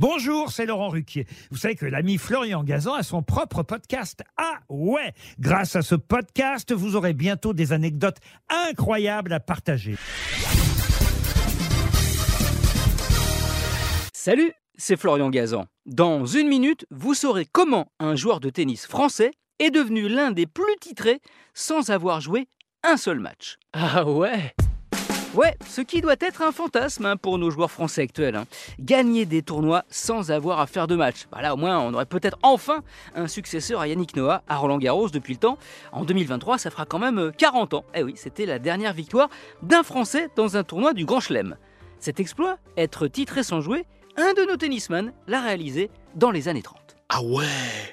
Bonjour, c'est Laurent Ruquier. Vous savez que l'ami Florian Gazan a son propre podcast. Ah ouais Grâce à ce podcast, vous aurez bientôt des anecdotes incroyables à partager. Salut, c'est Florian Gazan. Dans une minute, vous saurez comment un joueur de tennis français est devenu l'un des plus titrés sans avoir joué un seul match. Ah ouais Ouais, ce qui doit être un fantasme hein, pour nos joueurs français actuels. hein. Gagner des tournois sans avoir à faire de match. Bah là, au moins, on aurait peut-être enfin un successeur à Yannick Noah à Roland Garros depuis le temps. En 2023, ça fera quand même euh, 40 ans. Eh oui, c'était la dernière victoire d'un Français dans un tournoi du Grand Chelem. Cet exploit, être titré sans jouer, un de nos tennisman l'a réalisé dans les années 30. Ah ouais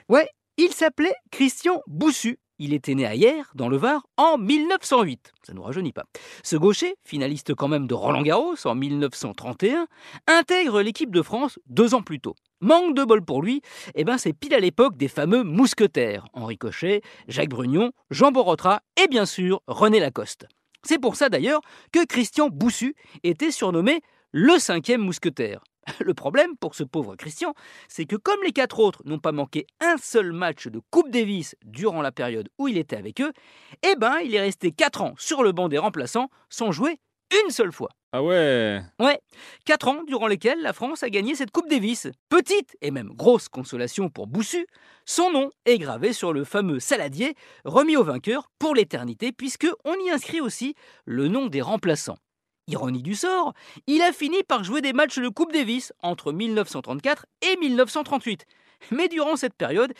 Ouais, il s'appelait Christian Boussu. Il était né à Hier, dans le Var, en 1908. Ça ne nous rajeunit pas. Ce gaucher, finaliste quand même de Roland Garros en 1931, intègre l'équipe de France deux ans plus tôt. Manque de bol pour lui, eh ben c'est pile à l'époque des fameux mousquetaires. Henri Cochet, Jacques Brugnon, Jean Borotra et bien sûr René Lacoste. C'est pour ça d'ailleurs que Christian Boussu était surnommé le cinquième mousquetaire. Le problème pour ce pauvre Christian, c'est que comme les quatre autres n'ont pas manqué un seul match de Coupe Davis durant la période où il était avec eux, eh ben il est resté 4 ans sur le banc des remplaçants sans jouer une seule fois. Ah ouais Ouais, 4 ans durant lesquels la France a gagné cette Coupe Davis. Petite et même grosse consolation pour Boussu, son nom est gravé sur le fameux saladier remis au vainqueur pour l'éternité puisque on y inscrit aussi le nom des remplaçants. Ironie du sort, il a fini par jouer des matchs de Coupe Davis entre 1934 et 1938. Mais durant cette période,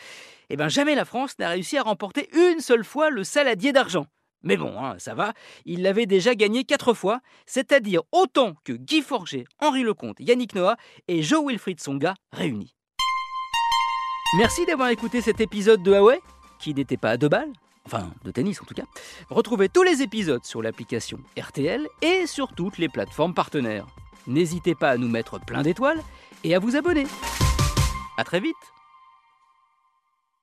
eh ben jamais la France n'a réussi à remporter une seule fois le saladier d'argent. Mais bon, hein, ça va, il l'avait déjà gagné quatre fois, c'est-à-dire autant que Guy Forger, Henri Lecomte, Yannick Noah et Joe Wilfried Songa réunis. Merci d'avoir écouté cet épisode de Huawei, qui n'était pas à deux balles, enfin de tennis en tout cas. Retrouvez tous les épisodes sur l'application RTL et sur toutes les plateformes partenaires. N'hésitez pas à nous mettre plein d'étoiles et à vous abonner. A très vite